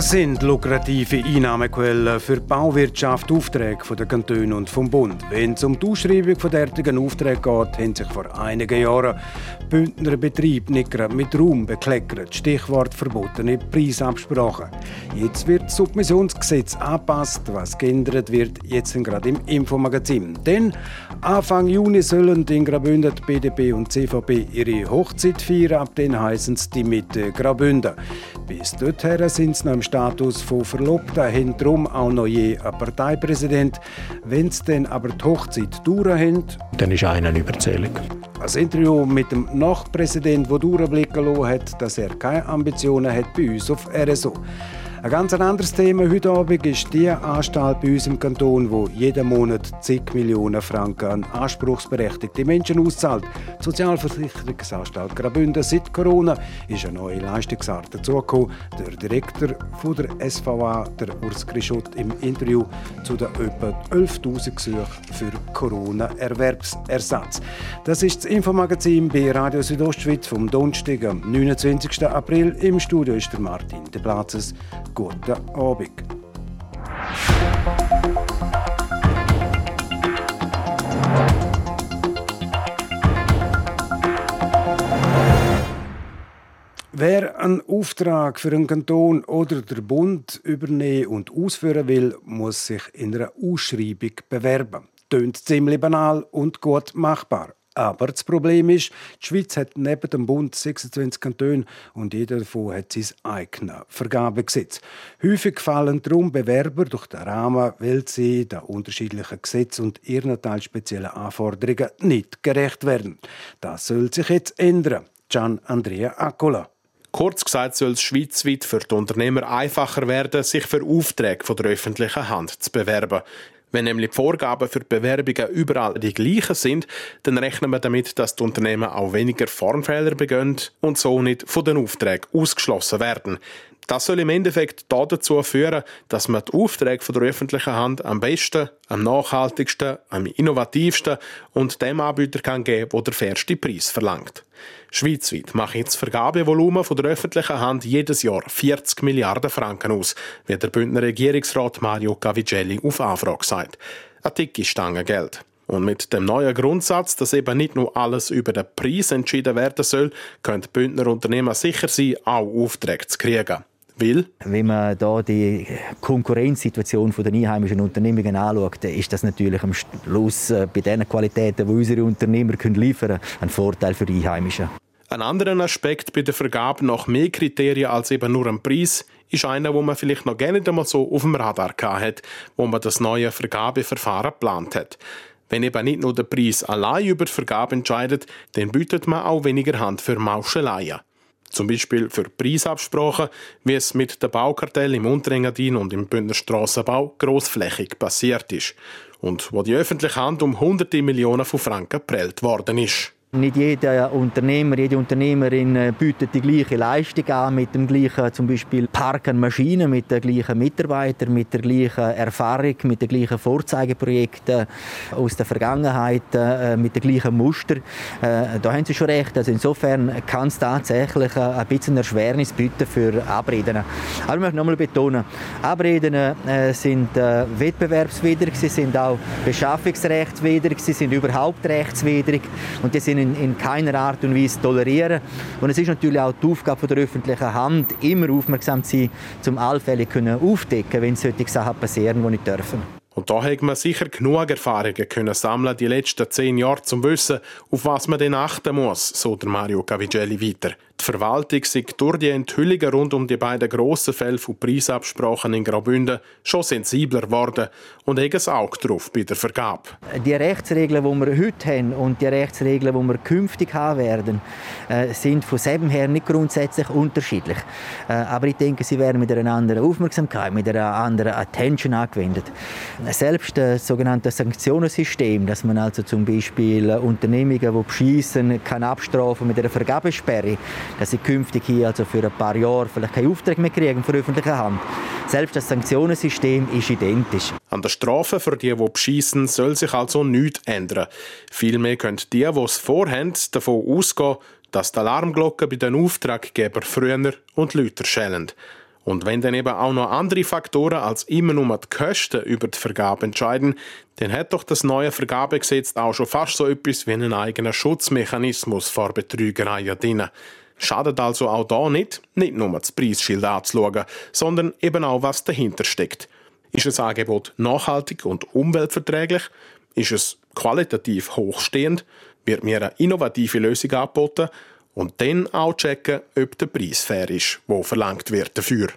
Sind lukrative Einnahmequellen für die Bauwirtschaft Aufträge von den und vom Bund. Wenn es um die Ausschreibung von derartigen Aufträgen geht, haben sich vor einigen Jahren Bündner Betriebe nicht gerade mit Raum bekleckert. Stichwort verbotene Preisabsprachen. Jetzt wird das Submissionsgesetz angepasst. Was geändert wird, jetzt gerade im Infomagazin. Denn Anfang Juni sollen in Graubünden BDP und CVP ihre Hochzeit feiern. Ab dann heißen es die Mitte Graubünden. Bis dorthin sind sie noch Status von Verlobten, haben darum auch noch je einen Parteipräsident. Wenn sie dann aber die Hochzeit haben, dann ist einer eine Überzählung. Ein Interview mit dem Nachpräsidenten, der durchblicken lassen hat, dass er keine Ambitionen hat bei uns auf RSO. Ein ganz anderes Thema heute Abend ist die Anstalt bei uns im Kanton, wo jeden Monat zig Millionen Franken an anspruchsberechtigte Menschen auszahlt. Die Sozialversicherungsanstalt Graubünden seit Corona ist eine neue Leistungsart dazugekommen. Der Direktor von der SVA, der Urs Grischot, im Interview zu den etwa 11.000 Gesuchen für Corona-Erwerbsersatz. Das ist das Infomagazin bei Radio Südostschweiz vom Donnerstag, am 29. April. Im Studio ist der Martin De Platzes guten Abend. Wer einen Auftrag für einen Kanton oder der Bund übernehmen und ausführen will, muss sich in einer Ausschreibung bewerben. Tönt ziemlich banal und gut machbar. Aber das Problem ist, die Schweiz hat neben dem Bund 26 Kantone und jeder davon hat sein eigenes Vergabegesetz. Häufig fallen darum Bewerber durch den Rahmen, weil sie den unterschiedlichen Gesetzen und ihren teilspeziellen Anforderungen nicht gerecht werden. Das soll sich jetzt ändern. Gian Andrea Accola. Kurz gesagt soll es schweizweit für die Unternehmer einfacher werden, sich für Aufträge von der öffentlichen Hand zu bewerben. Wenn nämlich die Vorgaben für die Bewerbungen überall die gleichen sind, dann rechnen wir damit, dass die Unternehmen auch weniger Formfehler begehen und so nicht von den Aufträgen ausgeschlossen werden. Das soll im Endeffekt dazu führen, dass man die Aufträge von der öffentlichen Hand am besten, am nachhaltigsten, am innovativsten und dem Anbieter kann geben, der der fairste Preis verlangt. Schweizweit macht das Vergabevolumen von der öffentlichen Hand jedes Jahr 40 Milliarden Franken aus, wie der Bündner Regierungsrat Mario Cavicelli auf Anfrage sagt. Eine dicke Stange Geld. Und mit dem neuen Grundsatz, dass eben nicht nur alles über den Preis entschieden werden soll, können Bündner Unternehmen sicher sein, auch Aufträge zu kriegen. Will? Wenn man da die Konkurrenzsituation der einheimischen Unternehmungen anschaut, ist das natürlich am Schluss äh, bei den Qualitäten, die unsere Unternehmer liefern können, ein Vorteil für die Einheimischen. Ein anderer Aspekt bei der Vergabe nach mehr Kriterien als eben nur ein Preis ist einer, wo man vielleicht noch gar nicht einmal so auf dem Radar hat, wo man das neue Vergabeverfahren geplant hat. Wenn eben nicht nur der Preis allein über die Vergabe entscheidet, dann bietet man auch weniger Hand für Mauscheleien. Zum Beispiel für Preisabsprachen, wie es mit dem Baukartell im Unterengadin und im Bündner Strassenbau grossflächig passiert ist. Und wo die öffentliche Hand um hunderte Millionen von Franken prellt worden ist. Nicht jeder Unternehmer, jede Unternehmerin äh, bietet die gleiche Leistung an mit dem gleichen zum Beispiel Park an Maschinen, mit den gleichen Mitarbeitern, mit der gleichen Erfahrung, mit den gleichen Vorzeigeprojekten aus der Vergangenheit, äh, mit den gleichen Muster. Äh, da haben Sie schon recht. Also insofern kann es tatsächlich ein bisschen Erschwernis bieten für Abreden. Aber ich möchte nochmal betonen, Abreden sind wettbewerbswidrig, sie sind auch beschaffungsrechtswidrig, sie sind überhaupt rechtswidrig und die sind in, in keiner Art und Weise tolerieren. Und es ist natürlich auch die Aufgabe der öffentlichen Hand, immer aufmerksam zu sein, um allfällig aufdecken wenn solche Sachen passieren, die nicht dürfen. Und da hat man sicher genug Erfahrungen können sammeln die letzten zehn Jahre zum Wissen, auf was man denn achten muss, so der Mario Cavigelli weiter. Die Verwaltung sieht durch die Enthüllungen rund um die beiden grossen Fälle von Preisabsprachen in Graubünden schon sensibler geworden und haben ein Auge drauf bei der Vergabe. Die Rechtsregeln, die wir heute haben und die Rechtsregeln, die wir künftig haben werden, äh, sind von selben her nicht grundsätzlich unterschiedlich. Äh, aber ich denke, sie werden mit einer anderen Aufmerksamkeit, mit einer anderen Attention angewendet. Selbst das sogenannte Sanktionensystem, dass man also zum Beispiel Unternehmungen, die beschießen, kann abstrafen mit einer Vergabesperre, dass sie künftig hier also für ein paar Jahre vielleicht keinen Auftrag mehr kriegen von der öffentlichen Hand. Selbst das Sanktionensystem ist identisch. An der Strafe für die, die beschissen, soll sich also nichts ändern. Vielmehr können die, die es vorhaben, davon ausgehen, dass die Alarmglocken bei den Auftraggebern früher und lauter schellen. Und wenn dann eben auch noch andere Faktoren als immer nur die Kosten über die Vergabe entscheiden, dann hat doch das neue Vergabegesetz auch schon fast so etwas wie einen eigenen Schutzmechanismus vor Betrügerei drin. Schadet also auch da nicht, nicht nur das Preisschild anzuschauen, sondern eben auch, was dahinter steckt. Ist das Angebot nachhaltig und umweltverträglich? Ist es qualitativ hochstehend? Wird mir eine innovative Lösung angeboten? Und dann auch checken, ob der Preis fair ist, wo verlangt wird dafür.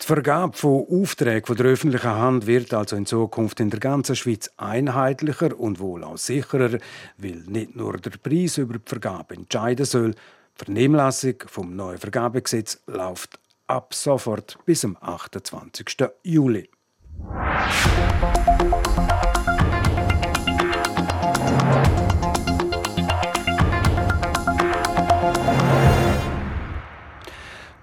Die Vergabe von Aufträgen von der öffentlichen Hand wird also in Zukunft in der ganzen Schweiz einheitlicher und wohl auch sicherer, weil nicht nur der Preis über die Vergabe entscheiden soll. Die Vernehmlassung vom neuen Vergabegesetz läuft ab sofort bis zum 28. Juli.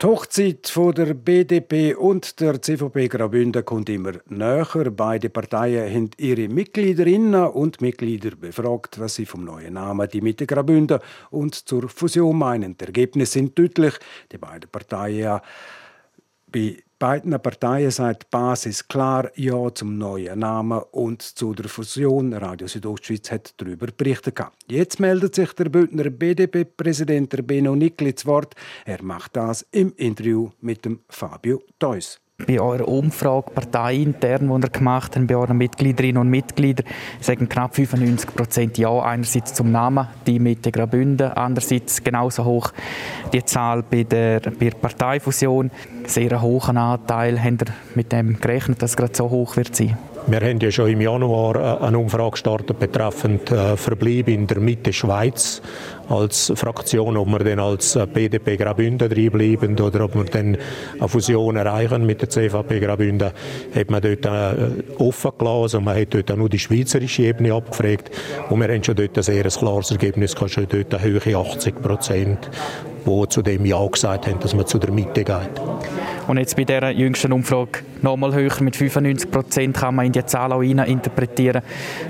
Die Hochzeit von der BDP und der CVP Graubünden kommt immer näher. Beide Parteien haben ihre Mitgliederinnen und Mitglieder befragt, was sie vom neuen Namen die Mitte Graubünden und zur Fusion meinen. Die Ergebnisse sind deutlich. Die beiden Parteien bei beiden Parteien sagt die Basis klar Ja zum neuen Namen und zu der Fusion. Radio Südostschweiz hat darüber berichtet. Jetzt meldet sich der Bündner BDP-Präsident Benno Nickli zu Wort. Er macht das im Interview mit dem Fabio Theus bei eurer Umfrage parteiintern, die ihr gemacht habt, bei euren Mitgliederinnen und Mitgliedern, sagen knapp 95 Prozent Ja. Einerseits zum Namen, die Mitte Graubünden, andererseits genauso hoch die Zahl bei der, bei der Parteifusion. Sehr hohen Anteil. Habt ihr mit dem gerechnet, dass es gerade so hoch wird sein? Wir haben ja schon im Januar äh, eine Umfrage gestartet betreffend äh, Verbleib in der Mitte Schweiz als Fraktion, ob wir dann als BDP Graubünden bleiben oder ob wir dann eine Fusion erreichen mit der CVP Graubünden, hat man dort äh, offen gelassen. Also man hat dort auch nur die schweizerische Ebene abgefragt und wir haben schon dort ein sehr klares Ergebnis gehabt, schon dort eine Höhe 80 Prozent die zu dem Ja gesagt haben, dass man zu der Mitte geht. Und jetzt bei dieser jüngsten Umfrage nochmal höher mit 95 Prozent kann man in die Zahl auch interpretieren.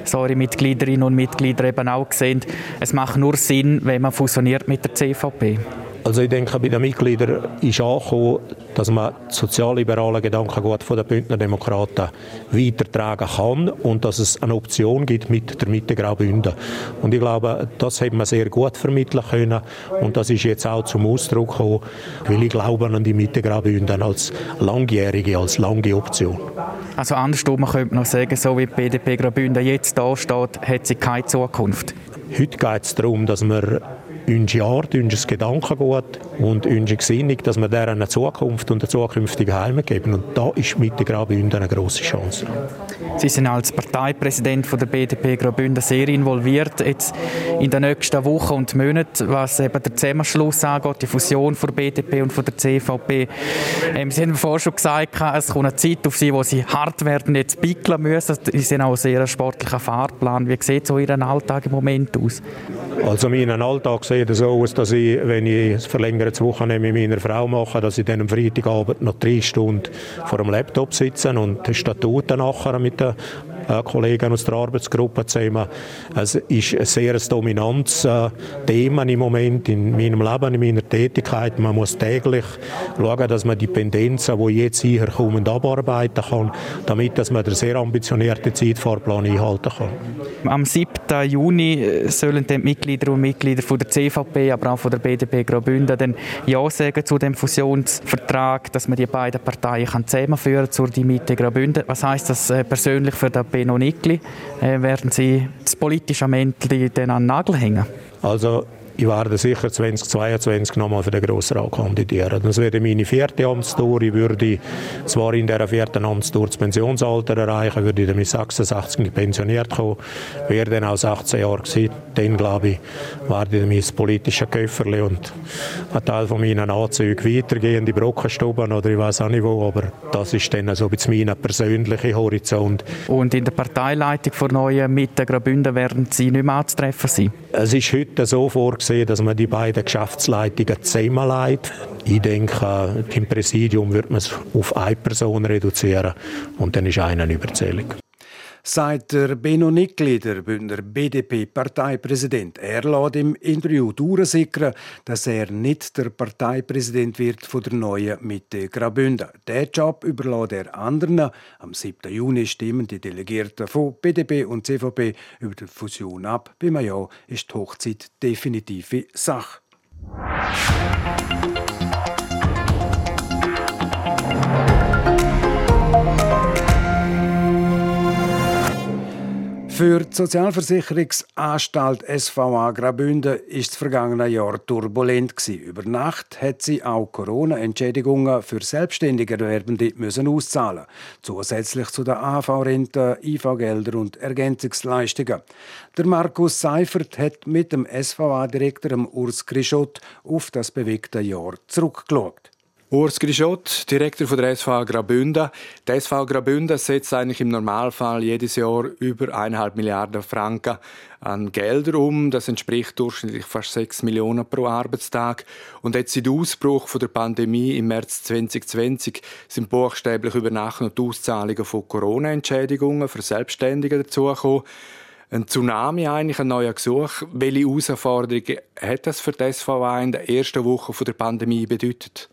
So eure Mitgliederinnen und Mitglieder eben auch gesehen, es macht nur Sinn, wenn man fusioniert mit der CVP. Also ich denke, bei den Mitgliedern ist angekommen, dass man sozialliberale Gedankengut von den Bündner Demokraten weitertragen kann und dass es eine Option gibt mit der Mitte Graubünden. Und ich glaube, das hat man sehr gut vermitteln können und das ist jetzt auch zum Ausdruck gekommen, weil ich glaube an die Mitte Graubünden als langjährige, als lange Option. Also andersrum, man könnte noch sagen, so wie die BDP Graubünden jetzt da steht, hat sie keine Zukunft. Heute geht es darum, dass wir unsere Art, unser Gedankengut und unsere Gesinnung, dass wir deren eine Zukunft und eine zukünftige Heimat geben. Und da ist mit der Graubünden eine grosse Chance. Sie sind als Parteipräsident von der BDP Graubünden sehr involviert jetzt in den nächsten Wochen und Monaten, was eben der Zusammenschluss angeht, die Fusion von der BDP und von der CVP. Ähm, Sie haben vorher schon gesagt, es kommt eine Zeit auf Sie, wo Sie hart werden jetzt bickeln müssen. Sie sind auch sehr sportlicher Fahrplan. Wie sieht so Ihr Alltag im Moment aus? Also mein Alltag sieht so aus, dass ich, wenn ich ein verlängertes Wochenende mit meiner Frau mache, dass ich dann am Freitagabend noch drei Stunden vor dem Laptop sitze und die Statuten nachher mit den äh, Kollegen aus der Arbeitsgruppe zusammen. Es ist ein sehr dominantes äh, Thema im Moment in meinem Leben, in meiner Tätigkeit. Man muss täglich schauen, dass man die Pendenzen, die jetzt hierher kommen, abarbeiten kann, damit dass man den sehr ambitionierten Zeitfahrplan einhalten kann. Am 7. Juni äh, sollen die Mitglieder und Mitglieder von der CVP, aber auch von der BDP Graubünden dann Ja sagen zu dem Fusionsvertrag, dass man die beiden Parteien kann zusammenführen zur die Mitte Graubünden. Was heißt das persönlich für den Benno Nickli, äh, werden Sie das politische Mäntel dann an den Nagel hängen? Also ich werde sicher 2022 nochmal für den Grossrat kandidieren. Das wäre meine vierte Amtstour. Ich würde zwar in dieser vierten Amtstour das Pensionsalter erreichen, würde dann mit 66 pensioniert kommen, wäre dann auch 16 Jahre gewesen. Dann, glaube ich, werde ich mein politisches Köfferli und ein Teil von meinen Anzügen weitergehen in die Brockenstuben oder ich weiß auch nicht wo, aber das ist dann so ein mein persönlicher Horizont. Und in der Parteileitung von neuen Mitte Graubünden werden Sie nicht mehr anzutreffen sein? Es ist heute so vorgesehen, vorgesehen, dass man die beiden Geschäftsleitungen zusammenlegt. Ich denke, im Präsidium wird man es auf eine Person reduzieren und dann ist einer überzählig sagt der Benno Nickli, der Bündner BDP-Parteipräsident. Er lässt im Interview durchsickern, dass er nicht der Parteipräsident wird von der neuen Mitte Graubünden. Der Job überlässt er anderen. Am 7. Juni stimmen die Delegierten von BDP und CVP über die Fusion ab. Beim Ja ist die Hochzeit definitive Sache. Für die Sozialversicherungsanstalt SVA Graubünden ist das vergangene Jahr turbulent Über Nacht hat sie auch Corona-Entschädigungen für selbstständige Erwerbende müssen auszahlen, zusätzlich zu den AV-Renten, IV-Gelder und Ergänzungsleistungen. Der Markus Seifert hat mit dem SVA-Direktor Urs Grischot auf das bewegte Jahr zurückgeschaut. Urs Grischot, Direktor von der SV Graubünden. Die SV Graubünden setzt eigentlich im Normalfall jedes Jahr über 1,5 Milliarden Franken an Gelder um. Das entspricht durchschnittlich fast 6 Millionen pro Arbeitstag. Und jetzt seit Ausbruch von der Pandemie im März 2020 sind buchstäblich über Nacht noch die Auszahlungen von Corona-Entschädigungen für Selbstständige dazugekommen. Ein Tsunami eigentlich, ein neuer Gesuch. Welche Herausforderungen hat das für die SVA in der ersten Woche der Pandemie bedeutet?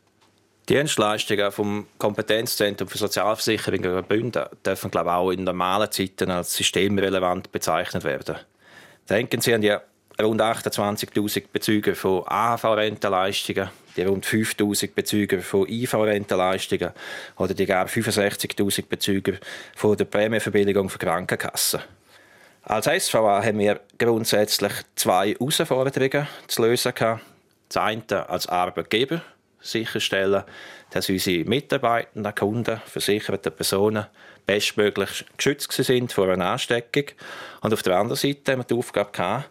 Dienstleistungen vom Kompetenzzentrum für Sozialversicherung Graubünden dürfen glaube ich, auch in normalen Zeiten als systemrelevant bezeichnet werden. Denken Sie an die rund 28.000 Bezüger von AHV-Rentenleistungen, die rund 5.000 Bezüger von IV-Rentenleistungen oder die gar 65.000 Bezüger von der Prämienverbilligung für Krankenkassen. Als SVA haben wir grundsätzlich zwei Herausforderungen zu lösen. Das eine als Arbeitgeber – sicherstellen, dass unsere Mitarbeitenden, Kunden, versicherte Personen bestmöglich geschützt sind vor einer Ansteckung. Und auf der anderen Seite haben wir die Aufgabe gehabt,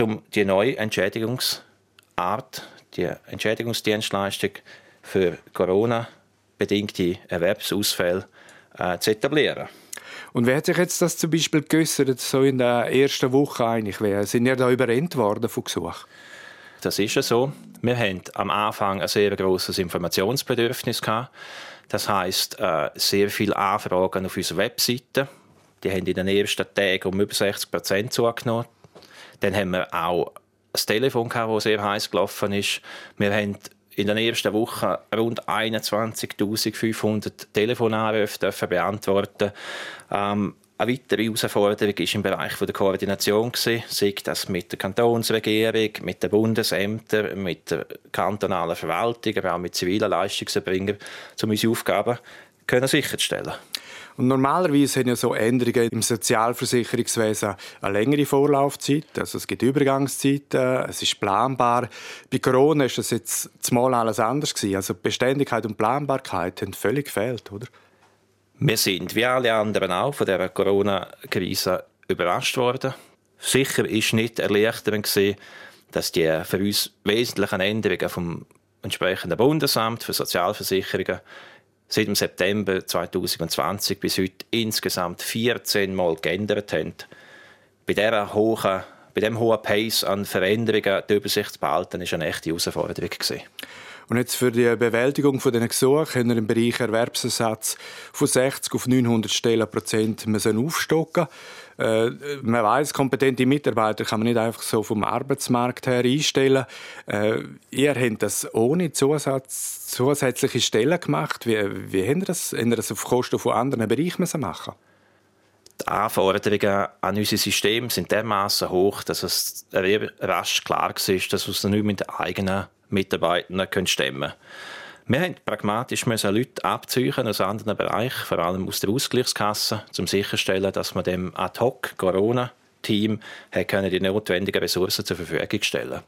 um die neue Entschädigungsart, die Entschädigungsdienstleistung für Corona-bedingte Erwerbsausfälle äh, zu etablieren. Und wer hat sich jetzt das zum Beispiel geäussert, so in der ersten Woche eigentlich? Sind ihr da überrennt worden von Gesuchen? Das ist ja so. Wir haben am Anfang ein sehr großes Informationsbedürfnis gehabt. Das heißt äh, sehr viele Anfragen auf unserer Webseite. Die haben in den ersten Tagen um über 60 Prozent zugenommen. Dann haben wir auch ein Telefon gehabt, das sehr heiß gelaufen ist. Wir haben in den ersten Wochen rund 21.500 Telefonanrufe beantworten. Ähm, eine weitere Herausforderung war im Bereich der Koordination, sei das mit der Kantonsregierung, mit den Bundesämtern, mit der kantonalen Verwaltung, aber auch mit zivilen Leistungserbringern, um unsere Aufgaben sicherzustellen. Und normalerweise haben ja so Änderungen im Sozialversicherungswesen eine längere Vorlaufzeit. Also es gibt Übergangszeiten, es ist planbar. Bei Corona ist das jetzt zumal alles anders. Also Beständigkeit und Planbarkeit haben völlig gefehlt, oder? Wir sind, wie alle anderen auch, von der Corona-Krise überrascht worden. Sicher ist nicht erleichternd dass die für uns wesentlichen Änderungen vom entsprechenden Bundesamt für Sozialversicherungen seit dem September 2020 bis heute insgesamt 14 Mal geändert haben. Bei, dieser hohen, bei diesem hohen Pace an Veränderungen die Übersicht zu behalten, war eine echte Herausforderung. Und jetzt für die Bewältigung von diesen Gesuchen haben wir im Bereich Erwerbsersatz von 60 auf 900 Stellenprozent müssen aufstocken. Äh, man weiß, kompetente Mitarbeiter kann man nicht einfach so vom Arbeitsmarkt her einstellen. Äh, ihr habt das ohne Zusatz, zusätzliche Stellen gemacht. Wie, wie habt ihr das? Habt ihr das auf Kosten von anderen Bereichen müssen machen? Die Anforderungen an unser System sind dermaßen hoch, dass es rasch klar war, dass wir es nicht mit den eigenen Mitarbeitenden stemmen können. Wir mussten pragmatisch Leute abziehen aus anderen Bereichen, vor allem aus der Ausgleichskasse, um sicherzustellen, dass man dem Ad-Hoc-Corona-Team die notwendigen Ressourcen zur Verfügung stellen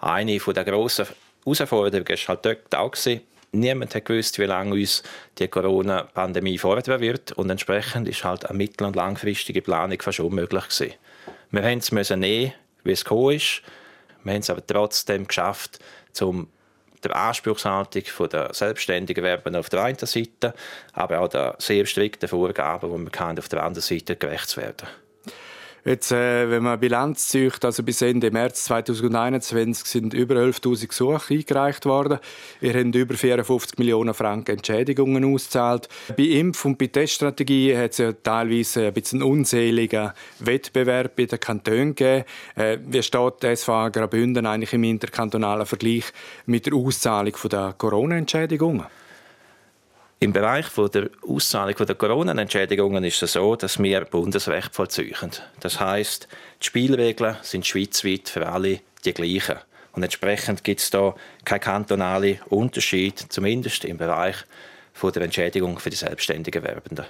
Eine der grossen Herausforderungen war halt dort auch, niemand hat gewusst, wie lange uns die Corona-Pandemie fordern wird und entsprechend ist halt eine mittel- und langfristige Planung fast unmöglich gewesen. Wir mussten es nehmen, wie es gekommen ist. Wir haben es aber trotzdem geschafft, um der Anspruchshaltung der selbstständigen Werben auf der einen Seite, aber auch der sehr strikten Vorgaben, die wir auf der anderen Seite gerecht zu werden. Jetzt, äh, wenn man Bilanz zieht, also bis Ende März 2021 sind über 11.000 Gesuche eingereicht worden. Wir haben über 54 Millionen Franken Entschädigungen ausgezahlt. Bei Impf- und bei Teststrategie hat es ja teilweise ein bisschen unseligen Wettbewerb bei den Kantonen gegeben. Äh, wie steht die SVA Graubünden eigentlich im interkantonalen Vergleich mit der Auszahlung der Corona-Entschädigungen? Im Bereich der Auszahlung der Corona-Entschädigungen ist es so, dass wir Bundesrecht vollziehen. Das heißt, die Spielregeln sind schweizweit für alle die gleichen. Und entsprechend gibt es da keinen kantonalen Unterschied, zumindest im Bereich der Entschädigung für die selbstständigen Werbenden.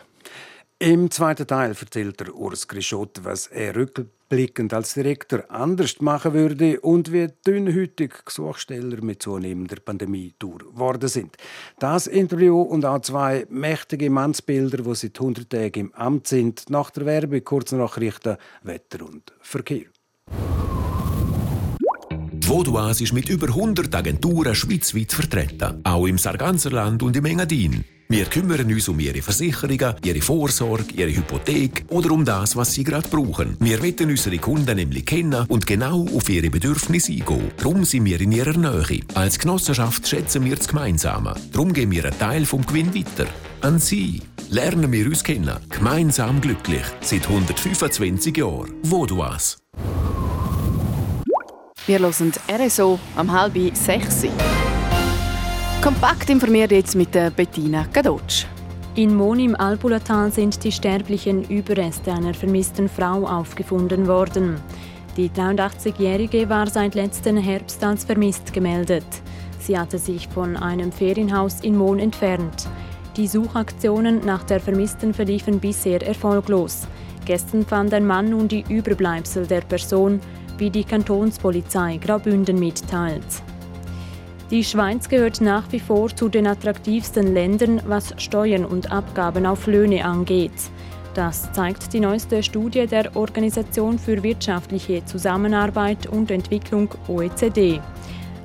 Im zweiten Teil erzählt der Urs Grischot, was er rückblickend als Direktor anders machen würde und wie dünnhütig Gesuchsteller mit zunehmender Pandemie geworden sind. Das Interview und auch zwei mächtige Mannsbilder, die seit 100 Tagen im Amt sind, nach der Werbung kurz Nachrichten, Wetter und Verkehr. Die Vodouas ist mit über 100 Agenturen schweizweit vertreten, auch im Sarganserland und im Engadin. Wir kümmern uns um Ihre Versicherungen, Ihre Vorsorge, Ihre Hypothek oder um das, was Sie gerade brauchen. Wir wollen unsere Kunden nämlich kennen und genau auf ihre Bedürfnisse eingehen. Darum sind wir in ihrer Nähe. Als Genossenschaft schätzen wir das Gemeinsame. Darum geben wir einen Teil vom Gewinn weiter. An Sie. Lernen wir uns kennen. Gemeinsam glücklich. Seit 125 Jahren. Vodouas. Wir hören RSO am halb sechs. Kompakt informiert jetzt mit Bettina Gadotsch. In Mon im Albulatal sind die sterblichen Überreste einer vermissten Frau aufgefunden worden. Die 83-Jährige war seit letzten Herbst als vermisst gemeldet. Sie hatte sich von einem Ferienhaus in Mon entfernt. Die Suchaktionen nach der Vermissten verliefen bisher erfolglos. Gestern fand ein Mann nun die Überbleibsel der Person, wie die Kantonspolizei Graubünden mitteilt. Die Schweiz gehört nach wie vor zu den attraktivsten Ländern, was Steuern und Abgaben auf Löhne angeht. Das zeigt die neueste Studie der Organisation für wirtschaftliche Zusammenarbeit und Entwicklung OECD.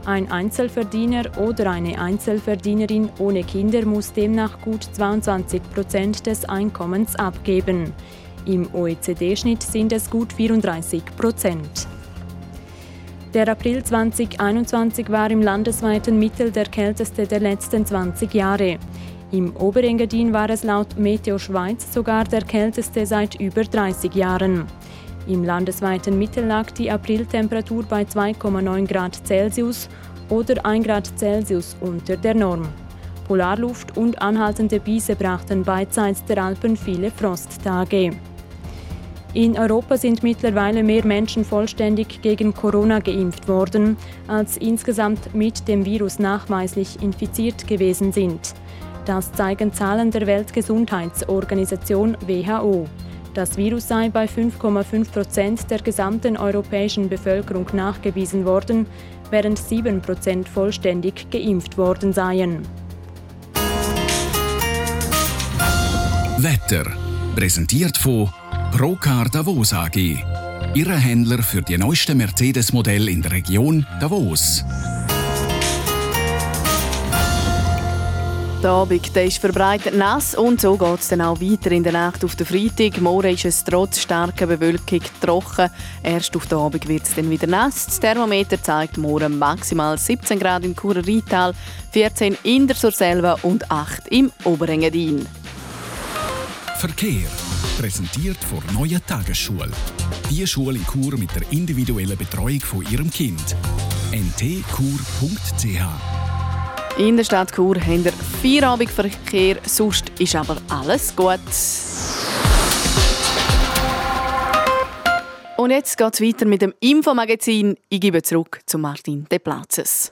Ein Einzelverdiener oder eine Einzelverdienerin ohne Kinder muss demnach gut 22 Prozent des Einkommens abgeben. Im OECD-Schnitt sind es gut 34 Prozent. Der April 2021 war im landesweiten Mittel der kälteste der letzten 20 Jahre. Im Oberengadin war es laut Meteo Schweiz sogar der kälteste seit über 30 Jahren. Im landesweiten Mittel lag die Apriltemperatur bei 2,9 Grad Celsius oder 1 Grad Celsius unter der Norm. Polarluft und anhaltende Biese brachten beidseits der Alpen viele Frosttage. In Europa sind mittlerweile mehr Menschen vollständig gegen Corona geimpft worden, als insgesamt mit dem Virus nachweislich infiziert gewesen sind. Das zeigen Zahlen der Weltgesundheitsorganisation WHO. Das Virus sei bei 5,5 Prozent der gesamten europäischen Bevölkerung nachgewiesen worden, während 7 Prozent vollständig geimpft worden seien. Wetter präsentiert von Procar Davos AG. Ihre Händler für die neuesten Mercedes-Modelle in der Region Davos. Der Abend der ist verbreitet nass und so geht es dann auch weiter in der Nacht auf den Freitag. Morgen ist es trotz starker Bewölkung trocken. Erst auf den Abend wird es dann wieder nass. Das Thermometer zeigt morgen maximal 17 Grad im Churer Rheintal, 14 in der Surselva und 8 im Oberengadin. Verkehr präsentiert von Neue Tagesschule. Die Schule in Chur mit der individuellen Betreuung von Ihrem Kind. ntkur.ch In der Stadt Chur haben wir Feierabendverkehr, sonst ist aber alles gut. Und jetzt geht es weiter mit dem Infomagazin. Ich gebe zurück zu Martin De Platzes.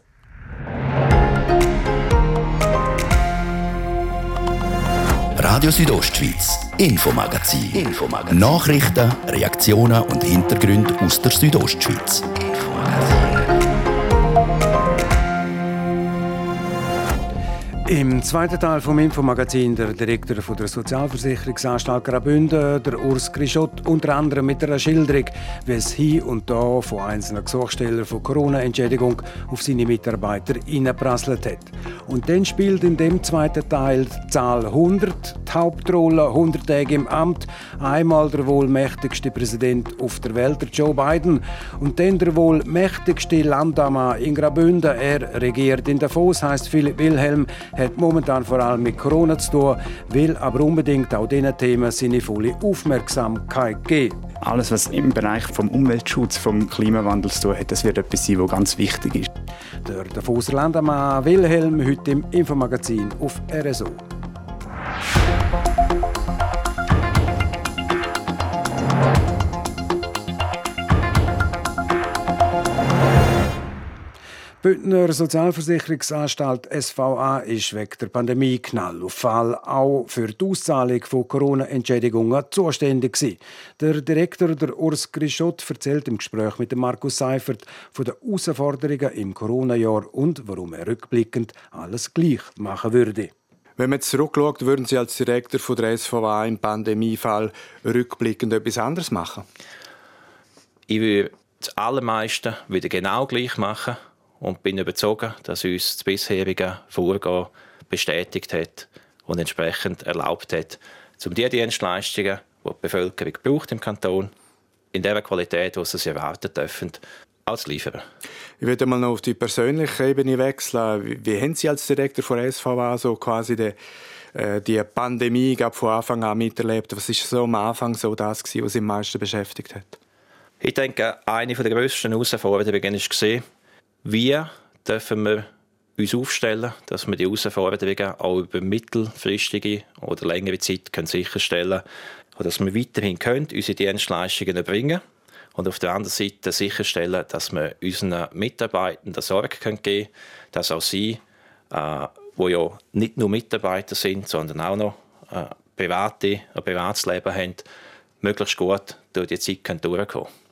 Radio Südostschweiz, Infomagazin. Infomagazin. Nachrichten, Reaktionen und Hintergründe aus der Südostschweiz. Im zweiten Teil vom Infomagazin der Direktor von der Sozialversicherungsanstalt Graubünden, der Urs Grischott, unter anderem mit einer Schilderung, wie es hier und da von einzelnen Gesuchstellern von Corona-Entschädigung auf seine Mitarbeiter hineinprasselt hat. Und dann spielt in dem zweiten Teil die Zahl 100 die Hauptrolle, 100 Tage im Amt, einmal der wohl mächtigste Präsident auf der Welt, der Joe Biden, und dann der wohl mächtigste Landammann in Graubünden. Er regiert in Davos, heißt Philipp Wilhelm, hat momentan vor allem mit Corona zu tun, will aber unbedingt auch diesen Themen seine volle Aufmerksamkeit geben. Alles, was im Bereich vom Umweltschutz, vom Klimawandel zu tun hat, das wird etwas sein, was ganz wichtig ist. Der Davoser Landemann Wilhelm heute im Infomagazin auf RSO. Bündner Sozialversicherungsanstalt SVA ist wegen der Pandemie Knall auf Fall auch für die Auszahlung von Corona-Entschädigungen zuständig gewesen. Der Direktor der Urs Grischott erzählt im Gespräch mit Markus Seifert von den Herausforderungen im Corona-Jahr und warum er rückblickend alles gleich machen würde. Wenn man zurückschaut, würden Sie als Direktor von der SVA im Pandemiefall rückblickend etwas anderes machen? Ich würde das Allermeiste wieder genau gleich machen und bin überzeugt, dass uns das bisherige Vorgehen bestätigt hat und entsprechend erlaubt hat, um die Dienstleistungen, die die Bevölkerung braucht im Kanton, in der Qualität, die sie erwarten dürfen, zu liefern. Ich würde mal noch auf die persönliche Ebene wechseln. Wie, haben Sie als Direktor von SVA so quasi die, äh, die Pandemie gab von Anfang an miterlebt? Was ist so am Anfang so das gewesen, was Sie am meisten beschäftigt hat? Ich denke, eine der grössten Herausforderungen war, wie dürfen wir uns aufstellen, dass wir die Herausforderungen auch über mittelfristige oder längere Zeit können sicherstellen können, dass wir weiterhin können, unsere Dienstleistungen erbringen und auf der anderen Seite sicherstellen, dass wir unseren Mitarbeitenden Sorge geben können, dass auch sie, äh, wo ja nicht nur Mitarbeiter sind, sondern auch noch äh, private, ein privates Leben haben, möglichst gut durch die Zeit durchkommen können.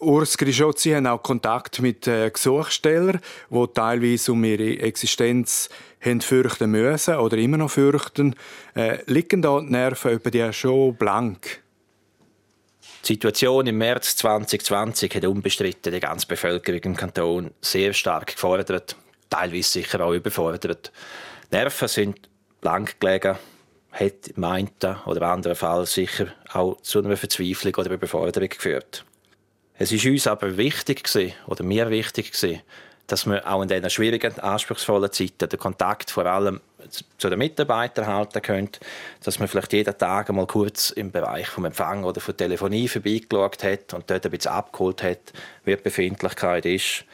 Urs Grischotzi haben auch Kontakt mit äh, Gesuchstellern, die teilweise um ihre Existenz haben fürchten müssen oder immer noch fürchten. Äh, liegen da die Nerven über die schon blank? Die Situation im März 2020 hat unbestritten die ganze Bevölkerung im Kanton sehr stark gefordert, teilweise sicher auch überfordert. Die Nerven sind blank gelegen, hat im einen oder anderen Fall sicher auch zu einer Verzweiflung oder Überforderung geführt. Es ist uns aber wichtig gewesen, oder mir wichtig gewesen, dass wir auch in diesen schwierigen, anspruchsvollen Zeiten den Kontakt vor allem zu den Mitarbeitern halten können, dass man vielleicht jeden Tag mal kurz im Bereich vom Empfang oder von Telefonie vorbeigeschaut hat und dort ein bisschen abgeholt hat, wie die Befindlichkeit ist.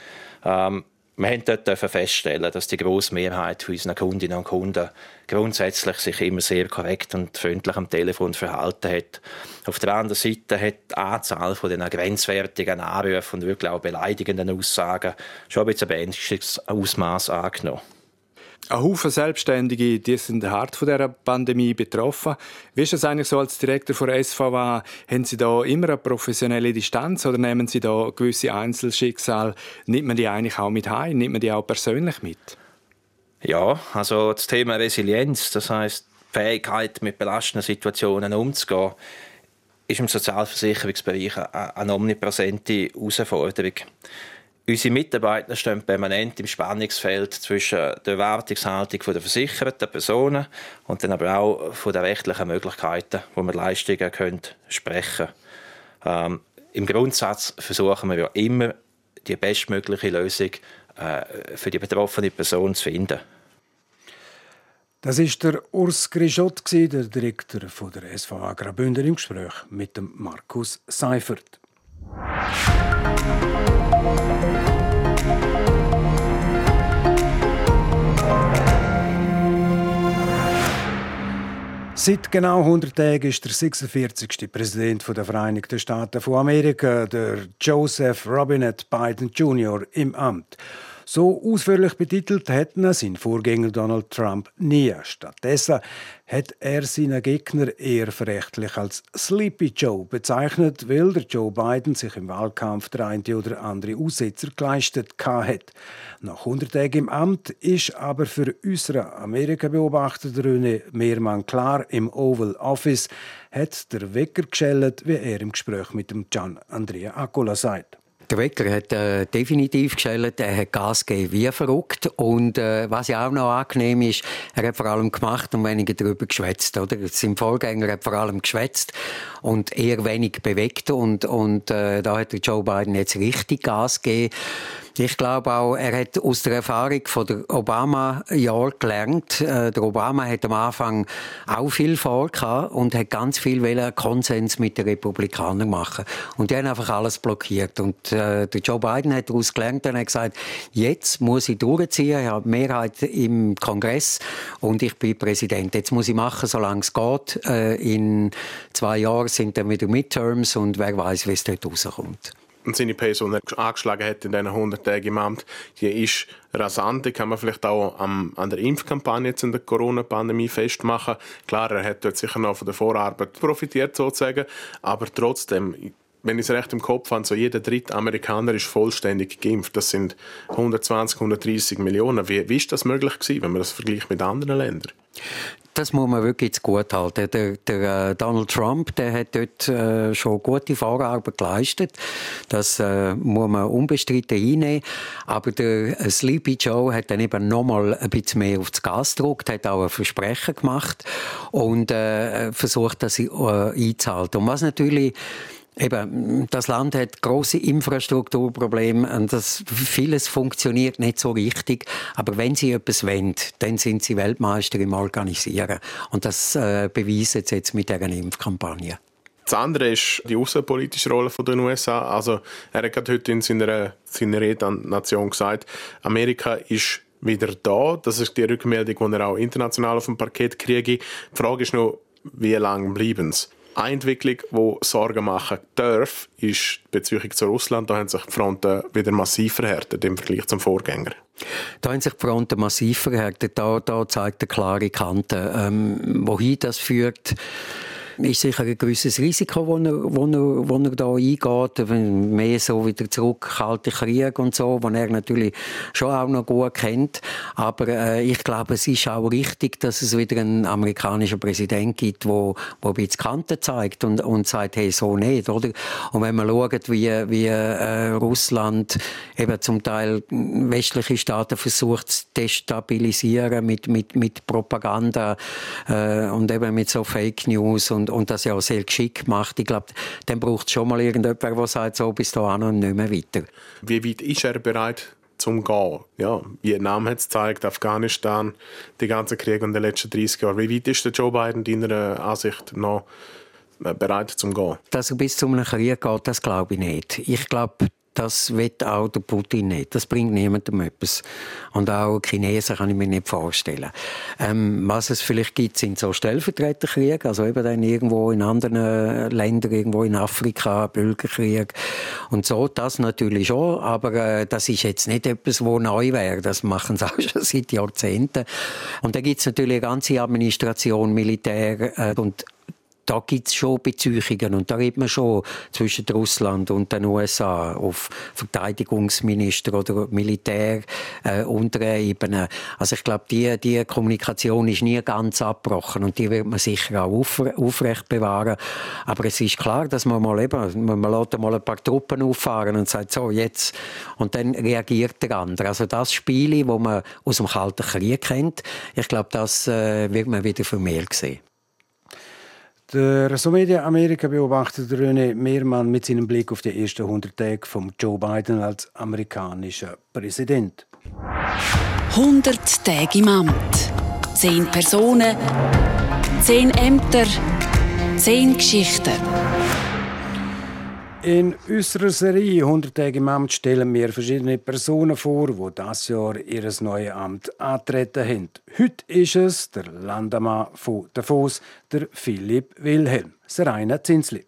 Ähm, wir haben dort feststellen, dass die grosse Mehrheit unserer Kundinnen und Kunden grundsätzlich sich immer sehr korrekt und freundlich am Telefon verhalten hat. Auf der anderen Seite hat die Anzahl von den grenzwertigen Anrufen und wirklich auch beleidigenden Aussagen schon ein bisschen ein Ausmaß angenommen. Ein Haufen Selbstständige die sind hart von dieser Pandemie betroffen. Wie ist es eigentlich so als Direktor von SVA? Haben Sie da immer eine professionelle Distanz oder nehmen Sie da gewisse Einzelschicksale, nimmt man die eigentlich auch mit heim, nimmt man die auch persönlich mit? Ja, also das Thema Resilienz, das heißt Fähigkeit, mit belastenden Situationen umzugehen, ist im Sozialversicherungsbereich eine omnipräsente Herausforderung. Unsere Mitarbeiter stehen permanent im Spannungsfeld zwischen der Erwartungshaltung der versicherten Personen und dann aber auch von den rechtlichen Möglichkeiten, wo wir Leistungen können sprechen ähm, Im Grundsatz versuchen wir ja immer, die bestmögliche Lösung äh, für die betroffene Person zu finden. Das ist der Urs Grischott, der Direktor der SVA Graubünden im Gespräch mit Markus Seifert. Seit genau 100 Tagen ist der 46. Präsident der Vereinigten Staaten von Amerika, der Joseph Robinette Biden Jr., im Amt. So ausführlich betitelt hat ihn sein Vorgänger Donald Trump nie. Stattdessen hat er seinen Gegner eher verächtlich als Sleepy Joe bezeichnet, weil der Joe Biden sich im Wahlkampf der eine oder andere Aussetzer geleistet hat. Nach 100 Tagen im Amt ist aber für unsere Amerika-Beobachter René Mehrmann klar, im Oval Office hat der Wecker geschellt, wie er im Gespräch mit dem Gian Andrea Accola sagt. Der Wecker hat äh, definitiv gestellt, er hat Gas gegeben wie verrückt. Und äh, was ja auch noch angenehm ist, er hat vor allem gemacht und weniger darüber geschwätzt. Oder? Sein Vorgänger hat vor allem geschwätzt und eher wenig bewegt. Und, und äh, da hat Joe Biden jetzt richtig Gas gegeben. Ich glaube auch, er hat aus der Erfahrung von der Obama-Jahr gelernt. Äh, der Obama hat am Anfang auch viel vor und hat ganz viel Konsens mit den Republikanern machen. Und die haben einfach alles blockiert. Und äh, der Joe Biden hat daraus gelernt und hat gesagt, jetzt muss ich durchziehen. Ich habe Mehrheit im Kongress und ich bin Präsident. Jetzt muss ich machen, solange es geht. Äh, in zwei Jahren sind dann wieder Midterms und wer weiß, wie es dort rauskommt und seine Person angeschlagen hat in diesen 100 Tagen im Amt, die ist rasant. Die kann man vielleicht auch am, an der Impfkampagne jetzt in der Corona-Pandemie festmachen. Klar, er hat dort sicher noch von der Vorarbeit profitiert, sozusagen, aber trotzdem, wenn ich es recht im Kopf habe, so jeder dritte Amerikaner ist vollständig geimpft. Das sind 120, 130 Millionen. Wie, wie ist das möglich gewesen, wenn man das vergleicht mit anderen Ländern? Das muss man wirklich zu gut halten. Der, der äh, Donald Trump, der hat dort äh, schon gute Vorarbeit geleistet. Das äh, muss man unbestritten einnehmen. Aber der äh, Sleepy Joe hat dann eben nochmal ein bisschen mehr aufs Gas gedruckt, hat auch ein Versprechen gemacht und äh, versucht, das äh, einzuhalten. Und was natürlich Eben, das Land hat große Infrastrukturprobleme und das, vieles funktioniert nicht so richtig. Aber wenn sie etwas wollen, dann sind sie Weltmeister im Organisieren. Und das äh, beweisen sie jetzt mit dieser Impfkampagne. Das andere ist die außenpolitische Rolle der USA. Also, er hat heute in seiner, seiner Rede an die Nation gesagt, Amerika ist wieder da. Das ist die Rückmeldung, die er auch international auf dem Parkett kriege. Die Frage ist nur, wie lange bleiben sie? Eine Entwicklung, die Sorgen machen darf, ist die Beziehung zu Russland. Da haben sich die Fronten wieder massiv verhärtet im Vergleich zum Vorgänger. Da haben sich die Fronten massiv verhärtet. Da, da zeigt eine klare Kante. Ähm, wohin das führt, ist sicher ein gewisses Risiko, das er, wo er, wo er da eingeht. Mehr so wieder zurück, kalte Krieg und so, den er natürlich schon auch noch gut kennt. Aber äh, ich glaube, es ist auch richtig, dass es wieder einen amerikanischen Präsident gibt, wo, wo ein bisschen Kante zeigt und, und sagt, hey, so nicht, oder? Und wenn man schaut, wie, wie äh, Russland eben zum Teil westliche Staaten versucht zu destabilisieren mit, mit, mit Propaganda äh, und eben mit so Fake News und, und das ja auch sehr geschickt macht. Ich glaube, dann braucht es schon mal irgendjemand, der sagt, so bis dahin und nicht mehr weiter. Wie weit ist er bereit zum Gehen? Ja, Vietnam hat es gezeigt, Afghanistan, die ganze Krieg in den letzten 30 Jahren. Wie weit ist der Joe Biden deiner Ansicht noch bereit zum Gehen? Dass er bis zu einem Krieg geht, das glaube ich nicht. Ich glaube, das wird auch der Putin nicht. Das bringt niemandem etwas. Und auch Chinesen kann ich mir nicht vorstellen. Ähm, was es vielleicht gibt, sind so Stellvertreterkriege, also eben dann irgendwo in anderen Ländern, irgendwo in Afrika, Bürgerkrieg und so. Das natürlich schon, aber äh, das ist jetzt nicht etwas, wo neu wäre. Das machen sie auch schon seit Jahrzehnten. Und da gibt es natürlich eine ganze Administration, Militär äh, und da gibt es schon Beziehungen und da redet man schon zwischen Russland und den USA auf Verteidigungsminister oder Militär äh, unterer Ebene. Also ich glaube, die, die Kommunikation ist nie ganz abgebrochen und die wird man sicher auch auf, aufrecht bewahren. Aber es ist klar, dass man mal eben, man lässt mal ein paar Truppen auffahren und sagt so jetzt und dann reagiert der andere. Also das Spiel, wo man aus dem Kalten Krieg kennt, ich glaube, das äh, wird man wieder vermehrt sehen. Der Somedia Amerika beobachtet René Mehrmann mit seinem Blick auf die ersten 100 Tage von Joe Biden als amerikanischer Präsident. 100 Tage im Amt. 10 Personen, 10 Ämter, 10 Geschichten. In unserer Serie 100 Tage im Amt stellen wir verschiedene Personen vor, die das Jahr ihr neues Amt antreten haben. Heute ist es der Landamann von Davos, der Philipp Wilhelm, Seraina Zinsli.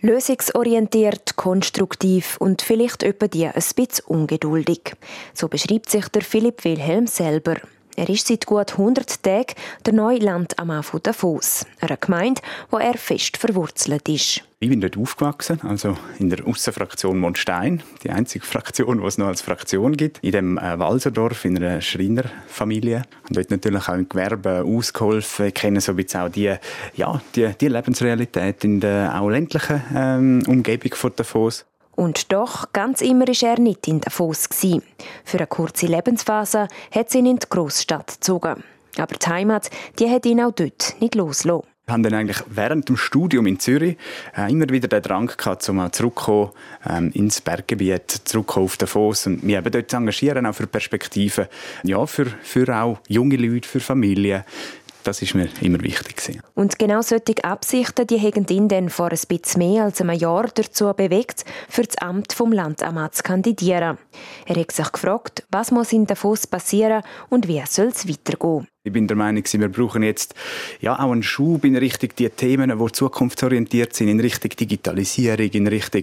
Lösungsorientiert, konstruktiv und vielleicht etwa die ein bisschen ungeduldig. So beschreibt sich der Philipp Wilhelm selber. Er ist seit gut 100 Tagen der neue Landammann von Davos, einer Gemeinde, wo er fest verwurzelt ist. Ich bin dort aufgewachsen, also in der Aussenfraktion Mondstein, die einzige Fraktion, die es noch als Fraktion gibt, in dem äh, Walserdorf, in einer Schreinerfamilie. Und dort natürlich auch im Gewerbe ausgeholfen, ich kenne so ein bisschen auch die, ja, die, die Lebensrealität in der auch ländlichen ähm, Umgebung von Davos. Und doch, ganz immer war er nicht in Davos. Für eine kurze Lebensphase hat ihn in die Großstadt gezogen. Aber die Heimat, die hat ihn auch dort nicht losgelassen. Ich hatte dann eigentlich während dem Studium in Zürich äh, immer wieder den Drang gehabt, um zurückzukommen ähm, ins Berggebiet, zurückzukommen auf Davos und mich eben dort zu engagieren, auch für Perspektiven, ja, für, für auch junge Leute, für Familien. Das ist mir immer wichtig. Gewesen. Und genau solche Absichten, die haben ihn dann vor ein bisschen mehr als einem Jahr dazu bewegt, für das Amt vom Landammann zu kandidieren. Er hat sich gefragt, was muss in Davos passieren und wie soll es weitergehen. Ich bin der Meinung, wir brauchen jetzt ja, auch einen Schub in Richtung die Themen, die zukunftsorientiert sind, in Richtung Digitalisierung, in Richtung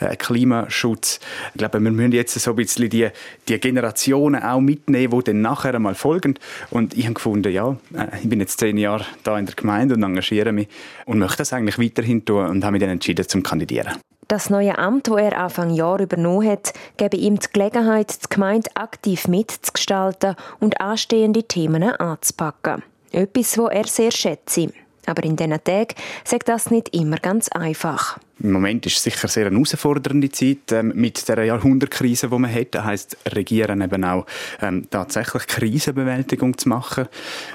äh, Klimaschutz. Ich glaube, wir müssen jetzt so ein bisschen die, die Generationen auch mitnehmen, die dann nachher einmal folgen. Und ich habe gefunden, ja, äh, ich bin jetzt zehn Jahre da in der Gemeinde und engagiere mich und möchte das eigentlich weiterhin tun und habe mich dann entschieden, zum kandidieren. Das neue Amt, das er Anfang Jahr übernommen hat, gebe ihm die Gelegenheit, die Gemeinde aktiv mitzugestalten und anstehende Themen anzupacken. Etwas, das er sehr schätze. Aber in diesen Tagen sagt das nicht immer ganz einfach. Im Moment ist es sicher sehr eine herausfordernde Zeit ähm, mit der Jahrhundertkrise, die man hat. Das heisst, Regieren eben auch ähm, tatsächlich Krisenbewältigung zu machen.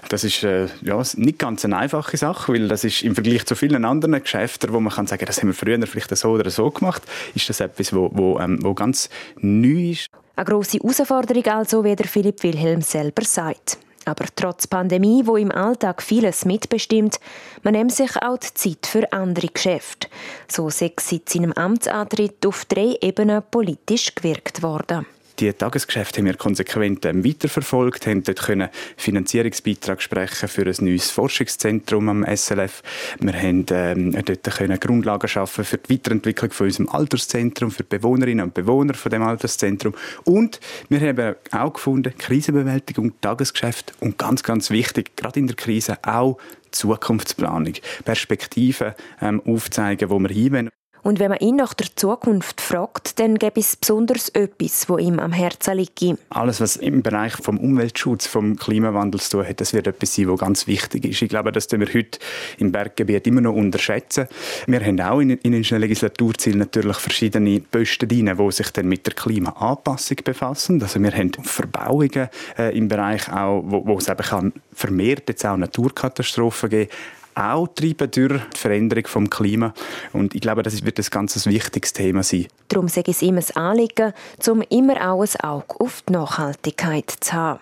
Das ist äh, ja, nicht ganz eine einfache Sache, weil das ist im Vergleich zu vielen anderen Geschäften, wo man kann sagen, das haben wir früher vielleicht so oder so gemacht, ist das etwas, wo, wo, ähm, wo ganz neu ist. Eine grosse Herausforderung also, wie der Philipp Wilhelm selber sagt. Aber trotz Pandemie, wo im Alltag vieles mitbestimmt, man nimmt sich auch die Zeit für andere Geschäfte. So sei seit seinem Amtsantritt auf drei Ebenen politisch gewirkt worden die Tagesgeschäfte haben wir konsequent ähm, weiterverfolgt, haben dort können Finanzierungsbeitrag sprechen für ein neues Forschungszentrum am SLF. Wir haben ähm, dort können Grundlagen schaffen für die Weiterentwicklung von unserem Alterszentrum, für die Bewohnerinnen und Bewohner von dem Alterszentrum. Und wir haben auch gefunden, Krisenbewältigung, Tagesgeschäft und ganz, ganz wichtig, gerade in der Krise auch Zukunftsplanung, Perspektiven ähm, aufzeigen, wo wir hinwollen. Und wenn man ihn nach der Zukunft fragt, dann gibt es besonders etwas, wo ihm am Herzen liegt. Alles, was im Bereich vom Umweltschutz, vom Klimawandel zu tun hat, das wird etwas sein, was ganz wichtig ist. Ich glaube, das tun wir heute im Berggebiet immer noch unterschätzen. Wir haben auch in, in unseren Legislaturzielen natürlich verschiedene Posten drin, die sich dann mit der Klimaanpassung befassen. Also wir haben Verbauungen äh, im Bereich auch, wo, wo es eben kann vermehrt jetzt auch Naturkatastrophen geben auch treiben durch die Veränderung des Klimas. Und ich glaube, das wird ein ganz wichtiges Thema sein. Darum sage ich es immer ein Anliegen, um immer auch ein Auge auf die Nachhaltigkeit zu haben.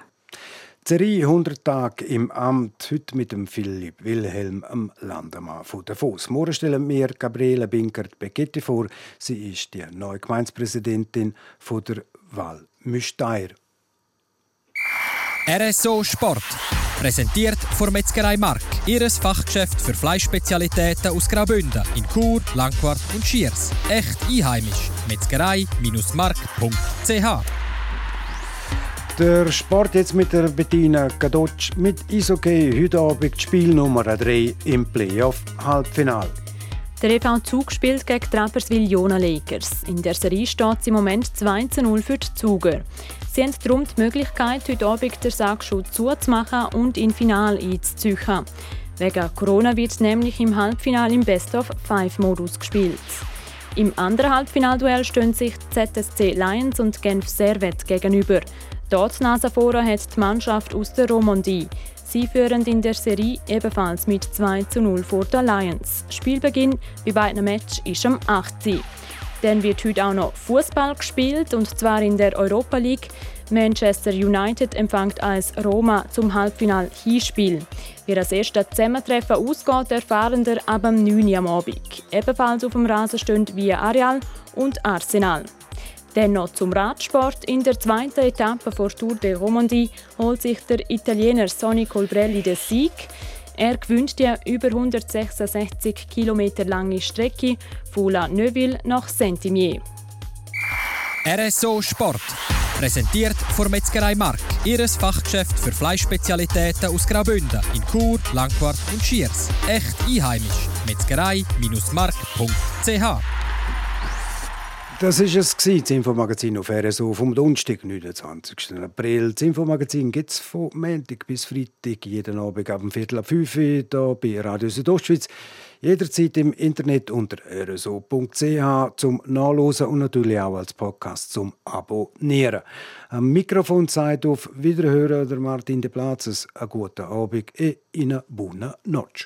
Serie 100 Tage im Amt, heute mit dem Philipp Wilhelm, am Landemann von Davos. Morgen stellen wir Gabriele Binkert-Begetti vor. Sie ist die neue Gemeindepräsidentin von der Wahl Müsteier. RSO Sport. Präsentiert von Metzgerei Mark. Ihres Fachgeschäft für Fleischspezialitäten aus Graubünden in Chur, Langquart und Schiers. Echt einheimisch. Metzgerei-mark.ch der Sport jetzt mit der Bettina Gadotsch mit Isokay. Heute Abend Spiel Nummer 3 im Playoff-Halbfinale. Der EV Zug spielt gegen Trapperswil Jona Lakers. In der Serie steht es im Moment 2 0 für die Zuger. Sie haben darum die Möglichkeit, heute Abend den Sack schon zuzumachen und in Final einzuziehen. Wegen Corona wird nämlich im Halbfinale im Best-of-Five-Modus gespielt. Im anderen Halbfinalduell stehen sich ZSC Lions und Genf Servet gegenüber. Dort Nase vorne hat die Mannschaft aus der Romandie. Sie führen in der Serie ebenfalls mit 2 zu 0 vor den Lions. Spielbeginn bei beiden Matches ist am 8. Dann wird heute auch noch Fußball gespielt und zwar in der Europa League. Manchester United empfängt als Roma zum Halbfinal Hinspiel. Wie das erste Zusammentreffen ausgeht, erfahren wir ab dem 9. Uhr am Abend. Ebenfalls auf dem Rasen stehen Via Areal und Arsenal. Dann noch zum Radsport. In der zweiten Etappe vor Tour de Romandie holt sich der Italiener Sonny Colbrelli den Sieg. Er gewinnt die über 166 Kilometer lange Strecke von La Neuville nach Saint-Imier. RSO Sport. Präsentiert von Metzgerei Mark. Ihres Fachgeschäft für Fleischspezialitäten aus Graubünden in Chur, Langquart und Schiers. Echt einheimisch. Metzgerei-mark.ch das war es, das Infomagazin auf RSO vom Donnerstag, 29. April. Das Infomagazin gibt es von Montag bis Freitag, jeden Abend ab Viertel ab 5 Uhr hier bei Radio Südostschweiz. Jederzeit im Internet unter rso.ch zum Nachlesen und natürlich auch als Podcast zum Abonnieren. Am Mikrofon sagt auf Wiederhören der Martin de Platzes. Einen guten Abend und eine buona noche.